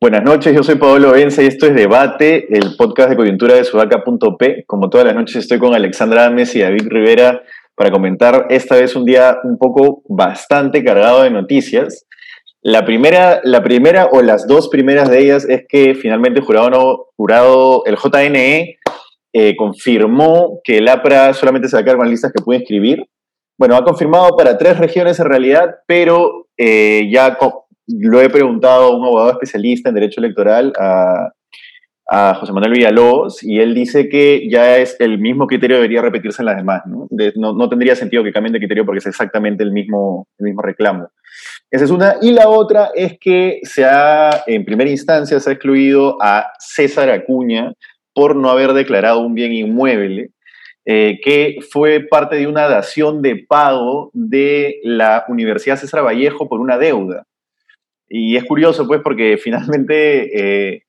Buenas noches, yo soy Pablo Benza y esto es Debate, el podcast de coyuntura de sudaca.p. Como todas las noches estoy con Alexandra Ames y David Rivera para comentar esta vez un día un poco bastante cargado de noticias. La primera, la primera o las dos primeras de ellas es que finalmente el jurado, jurado el JNE eh, confirmó que el APRA solamente se va a con listas que puede inscribir. Bueno, ha confirmado para tres regiones en realidad, pero eh, ya lo he preguntado a un abogado especialista en derecho electoral, a, José Manuel Villalobos, y él dice que ya es el mismo criterio debería repetirse en las demás, ¿no? no, tendría sentido que cambien de criterio porque es exactamente el mismo, el mismo reclamo. Esa es una. Y la otra es que se ha, en primera instancia, se ha excluido a César Acuña por no haber declarado un bien inmueble, eh, que fue parte de una dación de pago de la Universidad César Vallejo por una deuda. Y es curioso, pues, porque finalmente eh,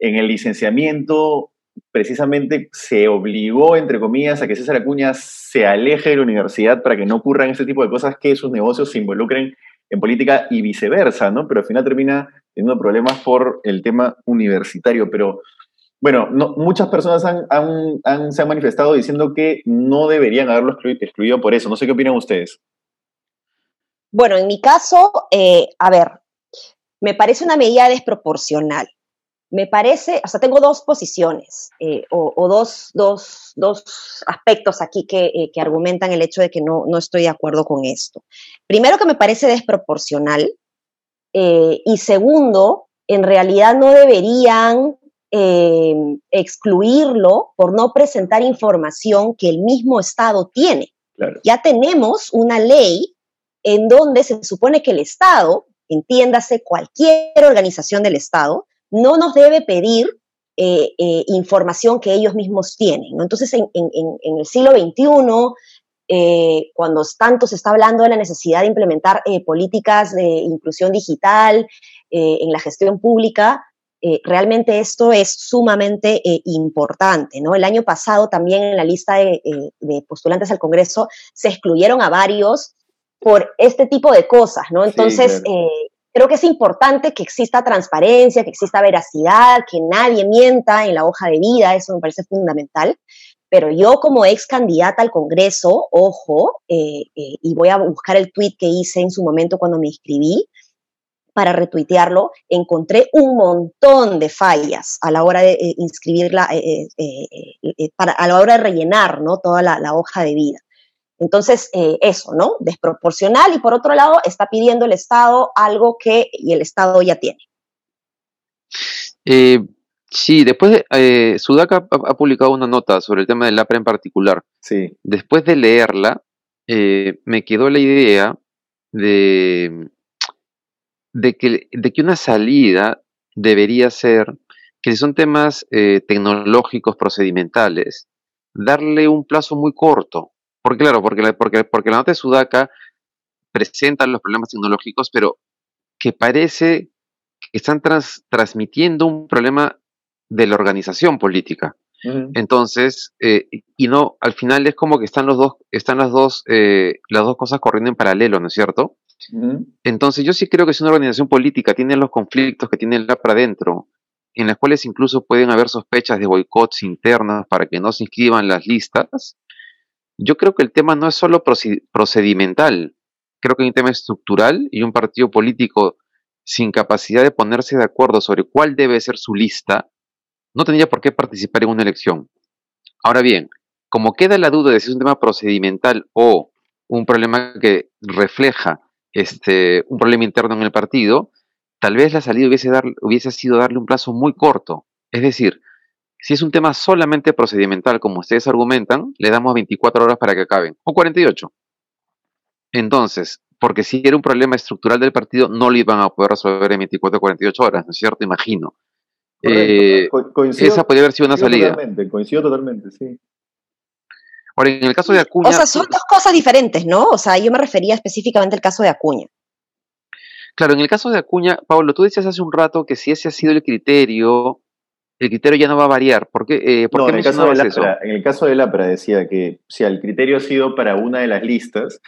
en el licenciamiento precisamente se obligó, entre comillas, a que César Acuña se aleje de la universidad para que no ocurran este tipo de cosas que sus negocios se involucren en política y viceversa, ¿no? Pero al final termina teniendo problemas por el tema universitario. Pero bueno, no, muchas personas se han manifestado diciendo que no deberían haberlo excluido por eso. No sé qué opinan ustedes. Bueno, en mi caso, eh, a ver, me parece una medida desproporcional. Me parece, o sea, tengo dos posiciones eh, o, dos, dos, dos, aspectos aquí que, eh, que, argumentan el hecho de que no, no estoy de acuerdo con esto. Primero, que me parece desproporcional. Eh, y segundo, en realidad no deberían excluirlo por no presentar información que el mismo Estado tiene. Ya tenemos una ley en donde se supone que el Estado entiéndase cualquier organización del Estado, no nos debe pedir eh, eh, información que ellos mismos tienen. Entonces, en, el siglo XXI, eh, cuando tanto se está hablando de la necesidad de implementar políticas de inclusión digital en la gestión pública, realmente esto es sumamente importante. ¿no? El año pasado también en la lista de, postulantes al Congreso se excluyeron a varios por este tipo de cosas, ¿no? Entonces, eh, creo que es importante que exista transparencia, que exista veracidad, que nadie mienta en la hoja de vida, eso me parece fundamental. Pero yo como ex candidata al Congreso, ojo, eh, eh, y voy a buscar el tweet que hice en su momento cuando me inscribí, para retuitearlo, encontré un montón de fallas a la hora de inscribirla, para, a la hora de rellenar ¿no? toda la hoja de vida. Entonces, eh, eso, ¿no? Desproporcional y por otro lado está pidiendo el Estado algo que y el Estado ya tiene. Eh, sí, después de, eh, Sudaca ha, publicado una nota sobre el tema del APRA en particular. Sí. Después de leerla, me quedó la idea de, de, que, de que una salida debería ser que si son temas tecnológicos, procedimentales, darle un plazo muy corto porque claro, porque la, porque, porque la nota de Sudaca presenta los problemas tecnológicos, pero que parece que están transmitiendo un problema de la organización política. Entonces, eh, y no, al final es como que están los dos, están las dos, eh, las dos cosas corriendo en paralelo, ¿no es cierto? Entonces, yo sí creo que si una organización política tiene los conflictos que tiene el para adentro, en las cuales incluso pueden haber sospechas de boicots internos para que no se inscriban las listas, yo creo que el tema no es solo procedimental, creo que hay un tema estructural y un partido político sin capacidad de ponerse de acuerdo sobre cuál debe ser su lista, no tendría por qué participar en una elección. Ahora bien, como queda la duda de si es un tema procedimental o un problema que refleja este, un problema interno en el partido, tal vez la salida hubiese, dar, hubiese sido darle un plazo muy corto. Es decir, si es un tema solamente procedimental, como ustedes argumentan, le damos 24 horas para que acaben, o 48. Entonces, porque si era un problema estructural del partido, no lo iban a poder resolver en 24 o 48 horas, ¿no es cierto? Imagino. Eh, esa podría haber sido una salida. Totalmente, coincido totalmente, sí. en el caso de Acuña... O sea, son dos cosas diferentes, ¿no? O sea, yo me refería específicamente al caso de Acuña. Claro, en el caso de Acuña, Pablo, tú decías hace un rato que si ese ha sido el criterio, el criterio ya no va a variar. ¿Por qué, eh, no, en, el caso de Lapra, en el caso de Lapra decía que si el criterio ha sido para una de las listas,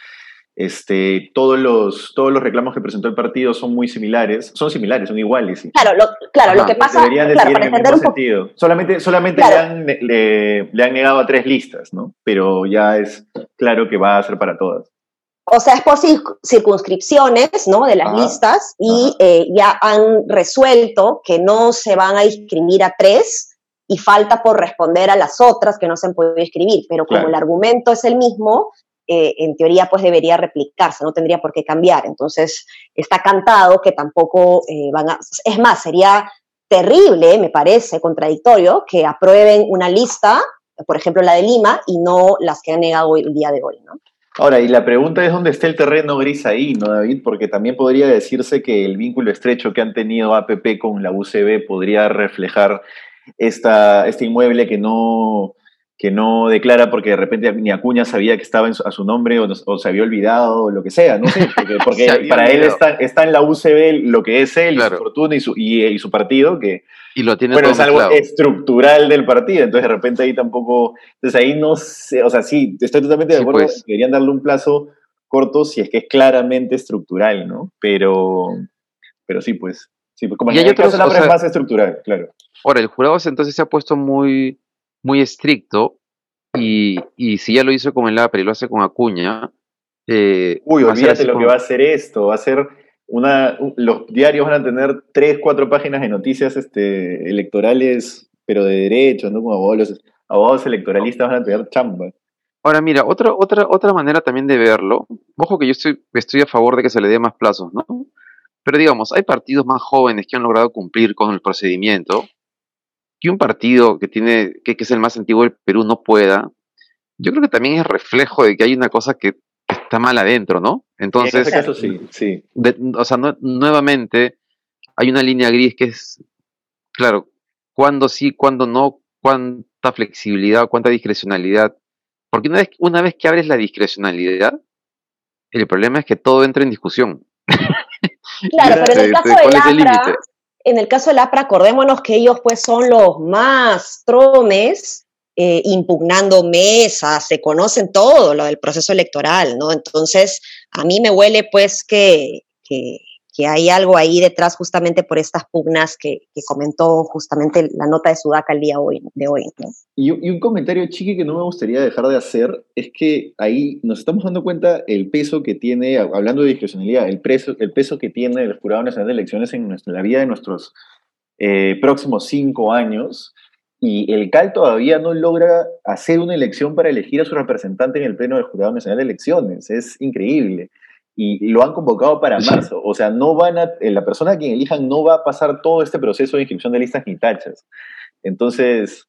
este, todos, los, todos los reclamos que presentó el partido son muy similares, son similares, son iguales. Claro, lo, claro, lo que pasa deberían claro, para en el sentido. Solamente, solamente le, han, le, le, han negado a tres listas, ¿no? Pero ya es claro que va a ser para todas. O sea, es por circunscripciones, ¿no? De las listas y eh, ya han resuelto que no se van a inscribir a tres y falta por responder a las otras que no se han podido inscribir. Pero como el argumento es el mismo, eh, en teoría pues debería replicarse, no tendría por qué cambiar. Entonces está cantado que tampoco eh, van a... Es más, sería terrible, me parece, contradictorio, que aprueben una lista, por ejemplo la de Lima, y no las que han negado el día de hoy, ¿no? Ahora, y la pregunta es dónde está el terreno gris ahí, ¿no, David? Porque también podría decirse que el vínculo estrecho que han tenido APP con la UCB podría reflejar esta, este inmueble que no, que no declara porque de repente ni Acuña sabía que estaba a su nombre o, se había olvidado o lo que sea, no sé, porque, para él está, está, en la UCB lo que es él, su fortuna y su, y, su partido, que y lo tiene bueno, es algo estructural del partido, entonces de repente ahí tampoco, entonces ahí no sé, o sea, sí, estoy totalmente de acuerdo, pues. querían darle un plazo corto si es que es claramente estructural, ¿no? Pero, pero sí, pues, sí, pues como en el caso de la más estructural, claro. Ahora, el jurado entonces se ha puesto muy muy estricto y, y si ya lo hizo con el APRE y lo hace con Acuña. Eh, Uy, olvídate lo que va a hacer esto. Va a ser una. Los diarios van a tener tres, cuatro páginas de noticias este, electorales, pero de derecho, ¿no? Como abogados, abogados electoralistas van a tener chamba. Ahora, mira, otra, otra, otra manera también de verlo. Ojo que yo estoy, estoy a favor de que se le dé más plazos, ¿no? Pero digamos, hay partidos más jóvenes que han logrado cumplir con el procedimiento que un partido que tiene, que, es el más antiguo del Perú no pueda, yo creo que también es reflejo de que hay una cosa que, está mal adentro, ¿no? Entonces, sí, sí. o sea, nuevamente hay una línea gris que es, claro, cuándo sí, cuándo no, cuánta flexibilidad, cuánta discrecionalidad. Porque una vez, una vez que abres la discrecionalidad, el problema es que todo entra en discusión. Claro, pero en el caso de, de en el caso del APRA, acordémonos que ellos pues son los más tromes eh, impugnando mesas, se conocen todo lo del proceso electoral, ¿no? Entonces, a mí me huele pues que, que, que hay algo ahí detrás justamente por estas pugnas que, comentó justamente la nota de Sudaca el día hoy, de hoy. Y, un comentario, Chiqui, que no me gustaría dejar de hacer, es que ahí nos estamos dando cuenta el peso que tiene, hablando de discrecionalidad, el, peso, el peso que tiene el Jurado Nacional de Elecciones en, nuestra, la vida de nuestros eh, próximos cinco años. Y el CAL todavía no logra hacer una elección para elegir a su representante en el Pleno del Jurado Nacional de Elecciones. Es increíble y lo han convocado para marzo. O sea, no van a, eh, la persona a quien elijan no va a pasar todo este proceso de inscripción de listas ni tachas. Entonces,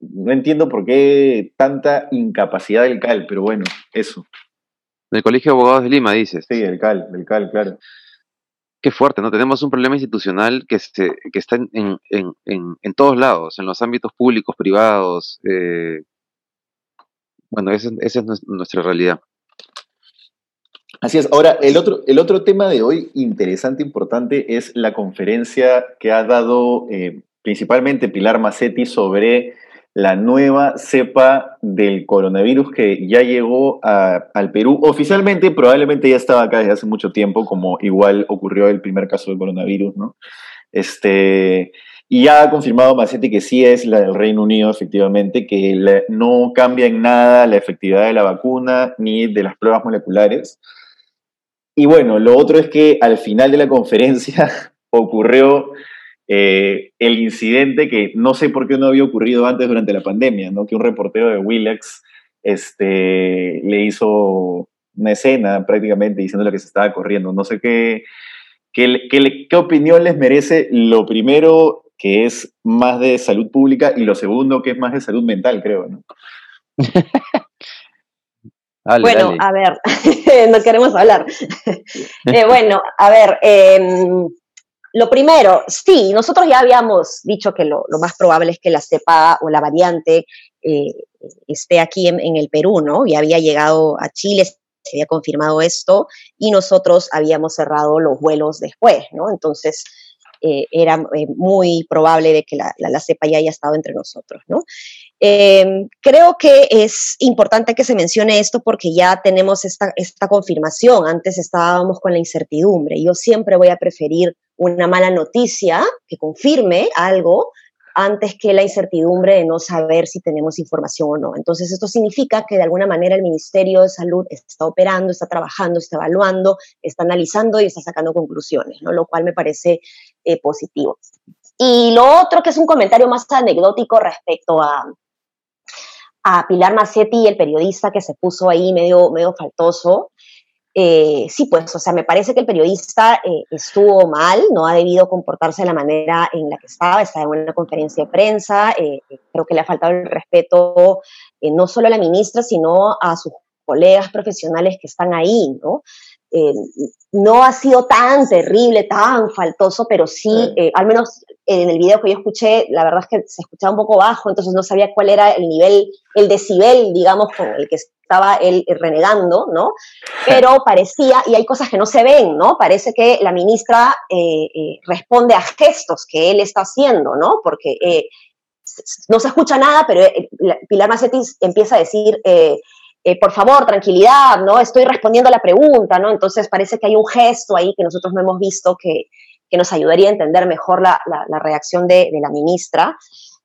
no entiendo por qué tanta incapacidad del CAL, pero bueno, eso. Del Colegio de Abogados de Lima, dices. Sí, del CAL, del CAL, claro. Qué fuerte, ¿no? Tenemos un problema institucional que, se, que está en, en, en, en, todos lados, en los ámbitos públicos, privados. Eh, bueno, esa es nuestra realidad. Así es. Ahora, el otro, el otro tema de hoy interesante, importante, es la conferencia que ha dado eh, principalmente Pilar Macetti sobre la nueva cepa del coronavirus que ya llegó al Perú. Oficialmente, probablemente ya estaba acá desde hace mucho tiempo, como igual ocurrió el primer caso del coronavirus, ¿no? Este, y ya ha confirmado Macetti que sí es la del Reino Unido, efectivamente, que no cambia en nada la efectividad de la vacuna ni de las pruebas moleculares. Y bueno, lo otro es que al final de la conferencia ocurrió eh, el incidente que no sé por qué no había ocurrido antes durante la pandemia, ¿no? Que un reportero de Willex este, le hizo una escena prácticamente diciendo lo que se estaba corriendo. No sé qué, qué, qué, qué opinión les merece lo primero que es más de salud pública y lo segundo que es más de salud mental, creo, ¿no? bueno, a ver, no queremos hablar. Eh, bueno, a ver, lo primero, sí, nosotros ya habíamos dicho que lo, más probable es que la cepa o la variante eh, esté aquí en, el Perú, ¿no? Ya había llegado a Chile, se había confirmado esto y nosotros habíamos cerrado los vuelos después, ¿no? Entonces, eh, era eh, muy probable de que la, la, cepa ya haya estado entre nosotros, ¿no? Em, creo que es importante que se mencione esto porque ya tenemos esta, esta confirmación. Antes estábamos con la incertidumbre. Yo siempre voy a preferir una mala noticia que confirme algo antes que la incertidumbre de no saber si tenemos información o no. Entonces, esto significa que de alguna manera el Ministerio de Salud está operando, está trabajando, está evaluando, está analizando y está sacando conclusiones, lo cual me parece eh, positivo. Y lo otro que es un comentario más anecdótico respecto a, a Pilar Macetti, el periodista que se puso ahí medio, medio faltoso. Eh, sí, pues, o sea, me parece que el periodista eh, estuvo mal, no ha debido comportarse de la manera en la que estaba, estaba en una conferencia de prensa, eh, creo que le ha faltado el respeto no solo a la ministra, sino a sus colegas profesionales que están ahí, ¿no? no ha sido tan terrible, tan faltoso, pero sí, al menos en el video que yo escuché, la verdad es que se escuchaba un poco bajo, entonces no sabía cuál era el nivel, el decibel, digamos, con el que estaba él renegando, ¿no? Pero parecía, y hay cosas que no se ven, ¿no? Parece que la ministra eh, eh, responde a gestos que él está haciendo, ¿no? Porque eh, no se escucha nada, pero Pilar Macetti empieza a decir, por favor, tranquilidad, ¿no? Estoy respondiendo a la pregunta, ¿no? Entonces parece que hay un gesto ahí que nosotros no hemos visto que, que nos ayudaría a entender mejor la, la, reacción de, de, la ministra.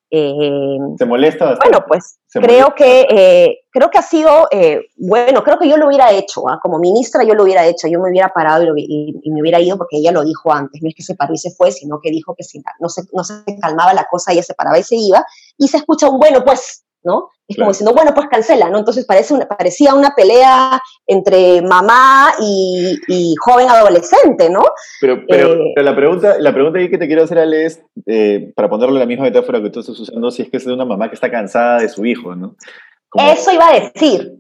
Eh, ¿Se molesta? Bueno, pues creo que, eh, creo que ha sido, eh, bueno, creo que yo lo hubiera hecho, ¿ah? como ministra yo lo hubiera hecho, yo me hubiera parado y, y, me hubiera ido porque ella lo dijo antes, no es que se paró y se fue, sino que dijo que si no se, no se calmaba la cosa, ella se paraba y se iba, y se escucha un, bueno, pues ¿no? Es como diciendo, bueno, pues cancela, ¿no? Entonces parece una, parecía una pelea entre mamá y, joven adolescente, ¿no? Pero, pero, eh, la pregunta, la pregunta que te quiero hacer, Ale, es, eh, para ponerle la misma metáfora que tú estás usando, si es que es de una mamá que está cansada de su hijo, ¿no? Eso iba a decir.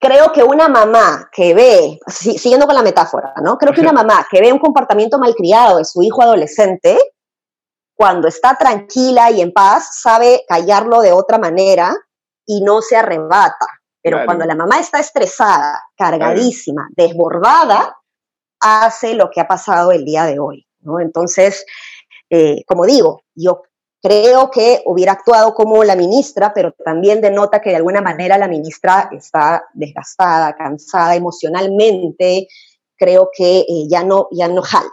Creo que una mamá que ve, siguiendo con la metáfora, ¿no? Creo que una mamá que ve un comportamiento malcriado de su hijo adolescente, cuando está tranquila y en paz, sabe callarlo de otra manera y no se arrebata. Pero cuando la mamá está estresada, cargadísima, desbordada, hace lo que ha pasado el día de hoy. ¿no? Entonces, eh, como digo, yo creo que hubiera actuado como la ministra, pero también denota que de alguna manera la ministra está desgastada, cansada emocionalmente, creo que eh, ya, no, ya no jala.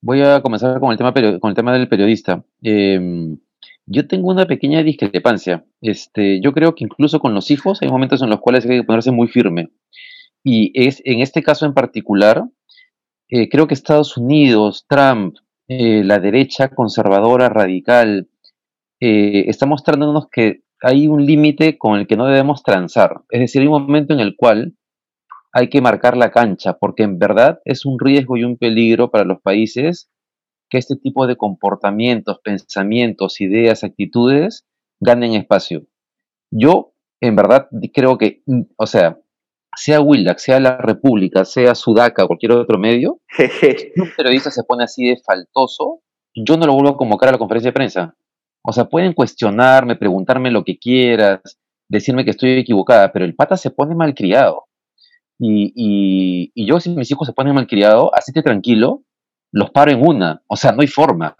Voy a comenzar con el tema, con el tema del periodista. Em, yo tengo una pequeña discrepancia. Este, yo creo que incluso con los hijos hay momentos en los cuales hay que ponerse muy firme. Y es, en este caso en particular, eh, creo que Estados Unidos, Trump, eh, la derecha conservadora, radical, eh, está mostrándonos que hay un límite con el que no debemos transar. Es decir, hay un momento en el cual hay que marcar la cancha, porque en verdad es un riesgo y un peligro para los países que este tipo de comportamientos, pensamientos, ideas, actitudes ganen espacio. Yo, en verdad, creo que, mm, o sea, sea Willax, sea la República, sea Sudaca o cualquier otro medio, si un periodista se pone así de faltoso, yo no lo vuelvo a convocar a la conferencia de prensa. O sea, pueden cuestionarme, preguntarme lo que quieras, decirme que estoy equivocada, pero el pata se pone malcriado. Y, y, yo, si mis hijos se ponen malcriados, así que tranquilo, los paro en una. O sea, no hay forma.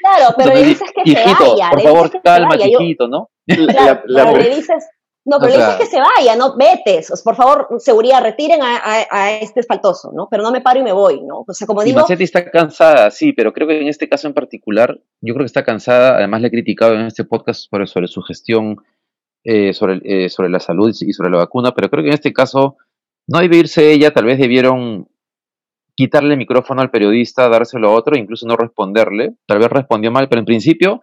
Claro, pero le dices que se vaya. Por favor, calma, chiquito, ¿no? Claro, pero le dices, no, pero le dices que se vaya, no vetes. Por favor, seguridad, retiren a, este espantoso, ¿no? Pero no me paro y me voy, ¿no? O sea, como digo. Macetti está cansada, sí, pero creo que en este caso en particular, yo creo que está cansada. Además, le he criticado en este podcast sobre, sobre su gestión eh, sobre, eh, sobre la salud y sobre la vacuna, pero creo que en este caso no debe irse ella, tal vez debieron quitarle el micrófono al periodista, dárselo a otro, incluso no responderle. Tal vez respondió mal, pero en principio,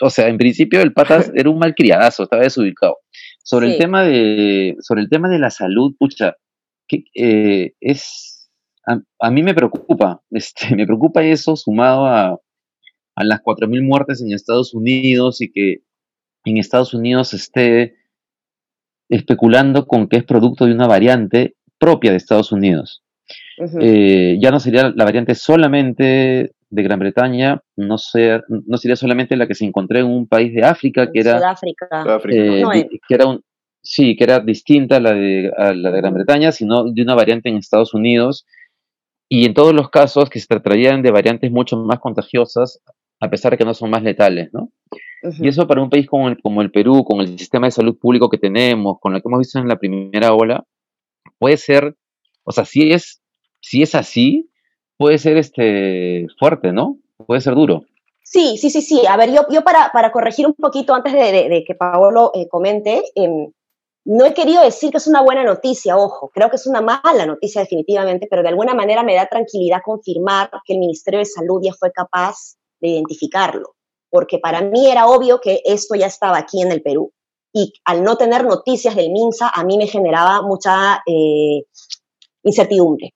o sea, en principio el patas era un malcriadazo, estaba desubicado. Sobre el tema de, sobre el tema de la salud, pucha, que, eh, es, a, mí me preocupa, este, me preocupa eso sumado a, a las 4.000 muertes en Estados Unidos y que en Estados Unidos esté especulando con que es producto de una variante propia de Estados Unidos. Eh, ya no sería la variante solamente de Gran Bretaña no, sea, no sería solamente la que se encontró en un país de África, que era, Sudáfrica. eh, que era un, sí, que era distinta a la, de, a la de Gran Bretaña, sino de una variante en Estados Unidos. Y en todos los casos que se tratarían de variantes mucho más contagiosas, a pesar de que no son más letales, ¿no? Y eso para un país como el, como el Perú, con el sistema de salud público que tenemos, con lo que hemos visto en la primera ola, puede ser, o sea, si es, si es así, puede ser este fuerte, ¿no? Puede ser duro. Sí, sí, sí, sí. A ver, yo, yo para, para corregir un poquito antes de, de- de que Paolo eh, comente, em, no he querido decir que es una buena noticia, ojo, creo que es una mala noticia definitivamente, pero de alguna manera me da tranquilidad confirmar que el Ministerio de Salud ya fue capaz de identificarlo, porque para mí era obvio que esto ya estaba aquí en el Perú. Y al no tener noticias del MINSA, a mí me generaba mucha eh, incertidumbre.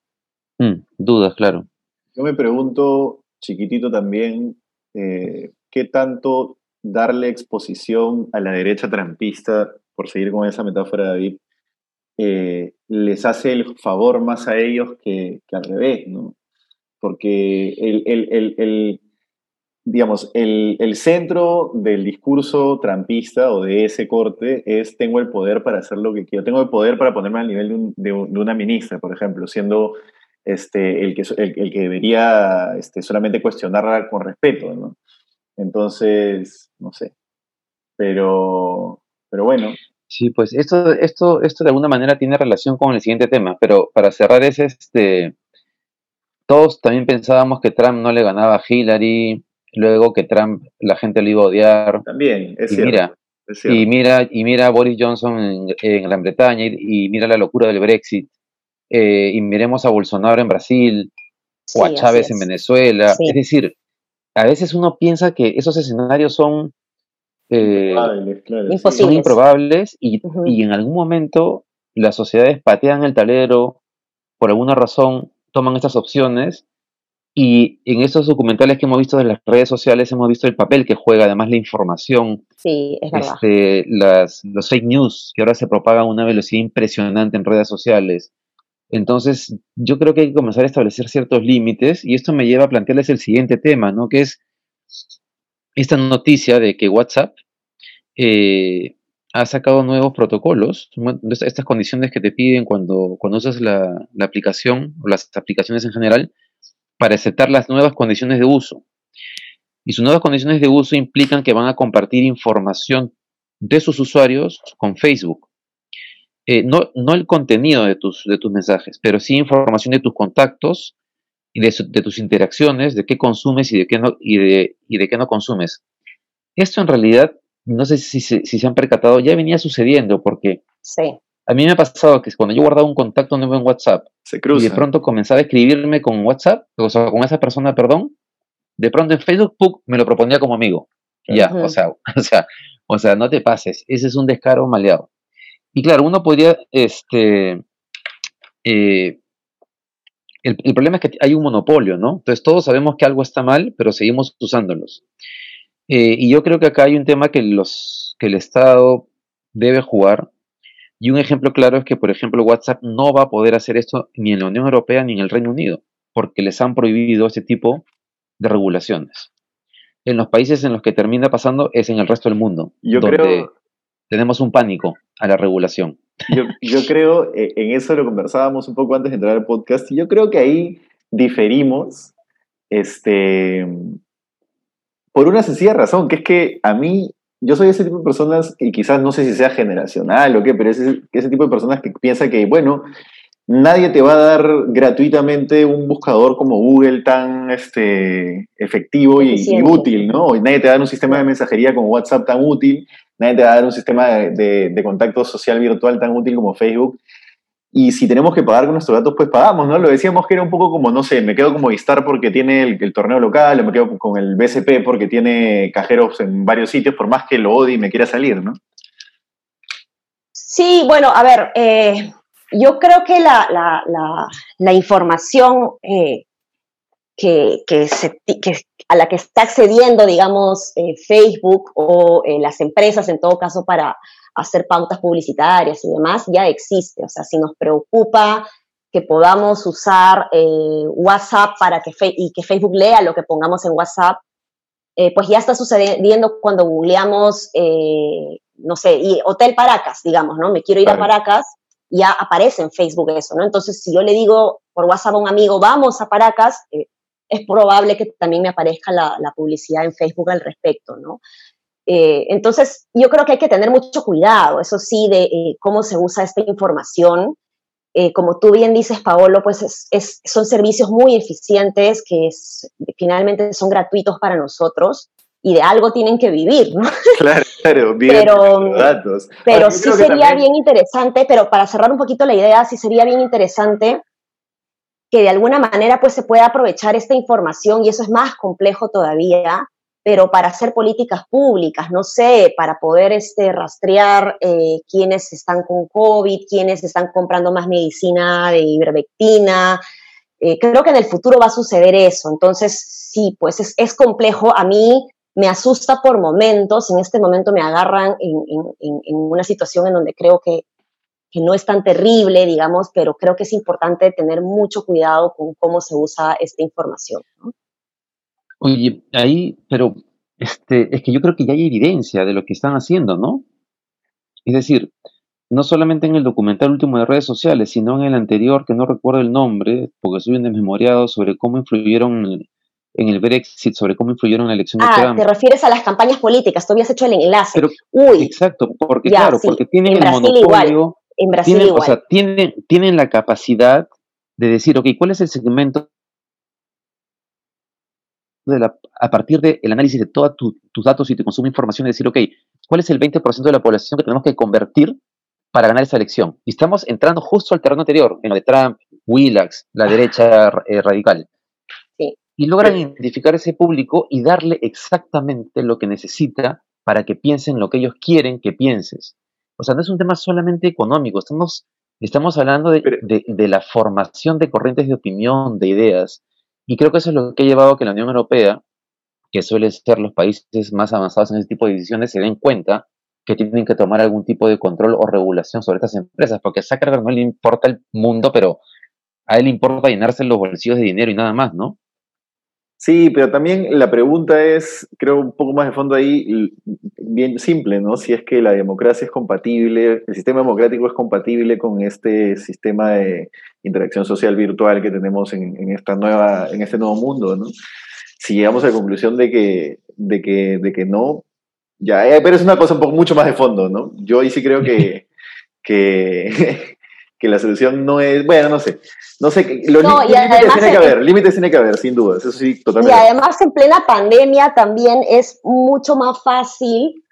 Mm, dudas, claro. Yo me pregunto, chiquitito también, eh, ¿qué tanto darle exposición a la derecha trampista, por seguir con esa metáfora, David, eh, les hace el favor más a ellos que, que al revés, ¿no? Porque el, el- el- el- digamos, el, el centro del discurso trampista o de ese corte es tengo el poder para hacer lo que quiero, tengo el poder para ponerme al nivel de, un- una ministra, por ejemplo, siendo este, el, que, el que debería este, solamente cuestionarla con respeto, ¿no? Entonces, no sé. Pero, pero bueno, Sí, pues esto, esto, esto de alguna manera tiene relación con el siguiente tema, pero para cerrar es este, todos también pensábamos que Trump no le ganaba a Hillary, luego que Trump la gente lo iba a odiar, también, es y cierto. mira, es cierto. y mira, y mira a Boris Johnson en, en Gran Bretaña, y, y mira la locura del Brexit, eh, y miremos a Bolsonaro en Brasil, o a Chávez en. Venezuela, Sí. es decir, a veces uno piensa que esos escenarios son... eh, Improbables, claro, sí. Imposible. son improbables y, y en algún momento las sociedades patean el tablero, por alguna razón toman estas opciones y en estos documentales que hemos visto de las redes sociales hemos visto el papel que juega además la información, Sí, es verdad. este, las, los fake news que ahora se propagan a una velocidad impresionante en redes sociales. Entonces, yo creo que hay que comenzar a establecer ciertos límites y esto me lleva a plantearles el siguiente tema, ¿no? Que es esta noticia de que WhatsApp eh, ha sacado nuevos protocolos, estas condiciones que te piden cuando, cuando usas la, la aplicación o las aplicaciones en general para aceptar las nuevas condiciones de uso. Y sus nuevas condiciones de uso implican que van a compartir información de sus usuarios con Facebook. Eh, no, no el contenido de tus, de tus mensajes, pero sí información de tus contactos y de, tus interacciones, de qué consumes y de qué no, y de, y de qué no consumes. Esto en realidad, no sé si, se- si se han percatado, ya venía sucediendo porque Sí. A mí me ha pasado que cuando yo guardaba un contacto nuevo en WhatsApp Se y de pronto comenzaba a escribirme con WhatsApp, o sea, con esa persona, perdón, de pronto en Facebook ¡puc! me lo proponía como amigo. Ya, o sea, o sea, o sea, no te pases, ese es un descaro maleado. Y claro, uno podría, este, eh, el, el problema es que hay un monopolio, ¿no? Entonces todos sabemos que algo está mal, pero seguimos usándolos. Eh, y yo creo que acá hay un tema que, los, que el Estado debe jugar. Y un ejemplo claro es que, por ejemplo, WhatsApp no va a poder hacer esto ni en la Unión Europea ni en el Reino Unido, porque les han prohibido este tipo de regulaciones. En los países en los que termina pasando es en el resto del mundo, Yo donde creo, tenemos un pánico a la regulación. yo, yo creo, eh, en eso lo conversábamos un poco antes de entrar al podcast, y yo creo que ahí diferimos, este, por una sencilla razón, que es que a mí, yo soy ese tipo de personas, y quizás no sé si sea generacional o qué, pero es ese, ese tipo de personas que piensa que, bueno, nadie te va a dar gratuitamente un buscador como Google tan este, efectivo y, útil, ¿no? Y nadie te va a dar un sistema de mensajería como WhatsApp tan útil, nadie te va a dar un sistema de, de- de contacto social virtual tan útil como Facebook. Y si tenemos que pagar con nuestros datos, pues pagamos, ¿no? Lo decíamos que era un poco como, no sé, me quedo como Vistar porque tiene el, torneo local, o me quedo con el BCP porque tiene cajeros en varios sitios, por más que lo odie y me quiera salir, ¿no? Sí, bueno, a ver, eh, yo creo que la, la- información eh, que, que se- a la que está accediendo, digamos, eh, Facebook o las empresas, en todo caso, para hacer pautas publicitarias y demás, ya existe. O sea, si nos preocupa que podamos usar eh, WhatsApp para que y que Facebook lea lo que pongamos en WhatsApp, eh, pues ya está sucediendo cuando googleamos, eh, no sé, y Hotel Paracas, digamos, ¿no? Me quiero ir a Paracas, ya aparece en Facebook eso, ¿no? Entonces, si yo le digo por WhatsApp a un amigo, vamos a Paracas, es probable que también me aparezca la, la, publicidad en Facebook al respecto, ¿no? Entonces, yo creo que hay que tener mucho cuidado, eso sí, de cómo se usa esta información. Eh, como tú bien dices, Paolo, pues es, son servicios muy eficientes que finalmente son gratuitos para nosotros y de algo tienen que vivir, ¿no? Claro, claro, bien pero, datos. Pero sí sería bien interesante, pero para cerrar un poquito la idea, sí sería bien interesante que de alguna manera pues se pueda aprovechar esta información y eso es más complejo todavía, pero para hacer políticas públicas, no sé, para poder este, rastrear eh, quiénes están con COVID, quiénes están comprando más medicina de ivermectina. Eh, creo que en el futuro va a suceder eso. Entonces, sí, pues es, es, complejo. A mí me asusta por momentos. En este momento me agarran en, en, en una situación en donde creo que, que no es tan terrible, digamos, pero creo que es importante tener mucho cuidado con cómo se usa esta información. ¿no? Oye, ahí, pero este, es que yo creo que ya hay evidencia de lo que están haciendo, ¿no? Es decir, no solamente en el documental último de redes sociales, sino en el anterior, que no recuerdo el nombre, porque soy un desmemoriado sobre cómo influyeron en el Brexit, sobre cómo influyeron en la elección de ah, Trump. te refieres a las campañas políticas, tú habías hecho el enlace. Pero, Uy, exacto, porque claro, porque tienen el monopolio. En Brasil igual. O sea, tienen, tienen la capacidad de decir, ok, ¿cuál es el segmento a partir del análisis de todos tus datos y tu consumo de información, decir, ok, ¿cuál es el 20% de la población que tenemos que convertir para ganar esa elección? Y estamos entrando justo al terreno anterior, en lo de Trump, Willax, la derecha eh, radical. Y logran identificar ese público y darle exactamente lo que necesita para que piensen lo que ellos quieren que pienses. O sea, no es un tema solamente económico, estamos, estamos hablando de, de la formación de corrientes de opinión, de ideas, y creo que eso es lo que ha llevado a que la Unión Europea, que suele ser los países más avanzados en ese tipo de decisiones, se den cuenta que tienen que tomar algún tipo de control o regulación sobre estas empresas, porque a Zuckerberg no le importa el mundo, pero a él le importa llenarse los bolsillos de dinero y nada más, ¿no? Sí, pero también la pregunta es, creo, un poco más de fondo ahí, bien simple, ¿no? Si es que la democracia es compatible, el sistema democrático es compatible con este sistema de interacción social virtual que tenemos en, esta nueva, en este nuevo mundo, ¿no? Si llegamos a la conclusión de que, de que, de que no, ya, eh, pero es una cosa un poco mucho más de fondo, ¿no? Yo ahí sí creo que, que, que la solución no es, bueno, no sé, no sé, los límites tiene que haber, límites tiene que haber, sin duda, eso sí, totalmente. Y además en plena pandemia también es mucho más fácil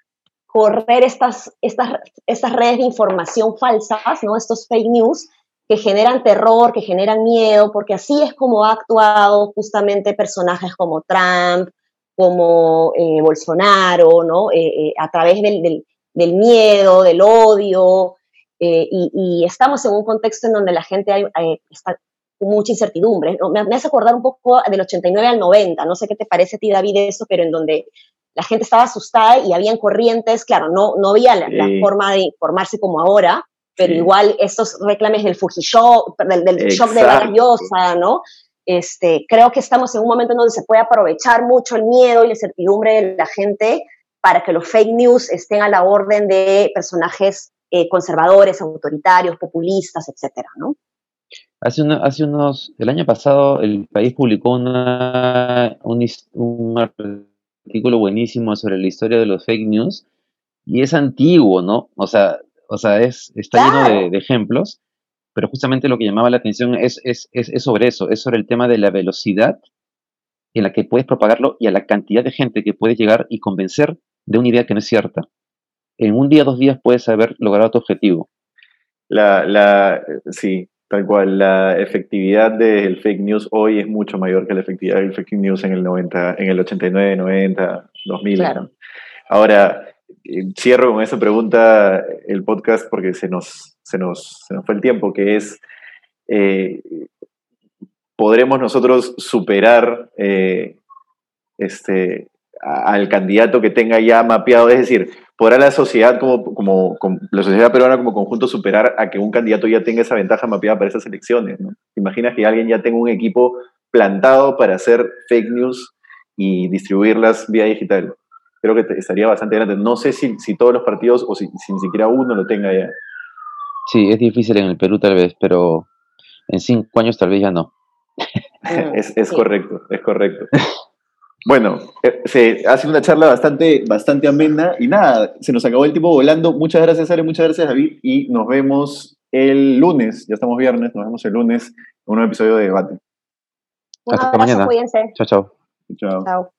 correr estas, estas, estas redes de información falsas, ¿no? Estos fake news que generan terror, que generan miedo, porque así es como ha actuado justamente personajes como Trump, como eh, Bolsonaro, ¿no? Eh, eh, a través del, del, del, miedo, del odio, eh, y, estamos en un contexto en donde la gente está con mucha incertidumbre. Me, hace acordar un poco del 89 al 90, no sé qué te parece a ti, David, eso, pero en donde la gente estaba asustada y habían corrientes, claro, no, no había la, forma de informarse como ahora, pero igual estos reclames del Fujishock, del, del shock de la Llosa, ¿no? Este, creo que estamos en un momento en donde se puede aprovechar mucho el miedo y la incertidumbre de la gente para que los fake news estén a la orden de personajes eh, conservadores, autoritarios, populistas, etcétera, ¿no? Hace, hace unos, el año pasado el país publicó una, un, artículo buenísimo sobre la historia de los fake news y es antiguo, ¿no? O sea, o sea es, está lleno de, ejemplos, pero justamente lo que llamaba la atención es, es, es, sobre eso, es sobre el tema de la velocidad en la que puedes propagarlo y a la cantidad de gente que puedes llegar y convencer de una idea que no es cierta en un día, dos días puedes haber logrado tu objetivo. La, la, sí, tal cual. La efectividad del fake news hoy es mucho mayor que la efectividad del fake news en el 90, en el 89, 90, 2000. Ahora, eh, cierro con esa pregunta el podcast porque se nos, se nos, se nos fue el tiempo, que es, eh, ¿podremos nosotros superar eh, este, al candidato que tenga ya mapeado, es decir, podrá la sociedad como, como, la sociedad peruana como conjunto superar a que un candidato ya tenga esa ventaja mapeada para esas elecciones, ¿no? ¿Te imaginas que alguien ya tenga un equipo plantado para hacer fake news y distribuirlas vía digital? Creo que estaría bastante grande. No sé si, si todos los partidos o si, si ni siquiera uno lo tenga ya. Sí, es difícil en el Perú tal vez, pero en cinco años tal vez ya no. es, es correcto, es correcto. Bueno, eh, se ha sido una charla bastante, bastante amena y nada, se nos acabó el tiempo volando. Muchas gracias, Ale, muchas gracias, David, y nos vemos el lunes, ya estamos viernes, nos vemos el lunes en un nuevo episodio de debate. Hasta mañana. Cuídense. Chao, chao. Chao. Chao.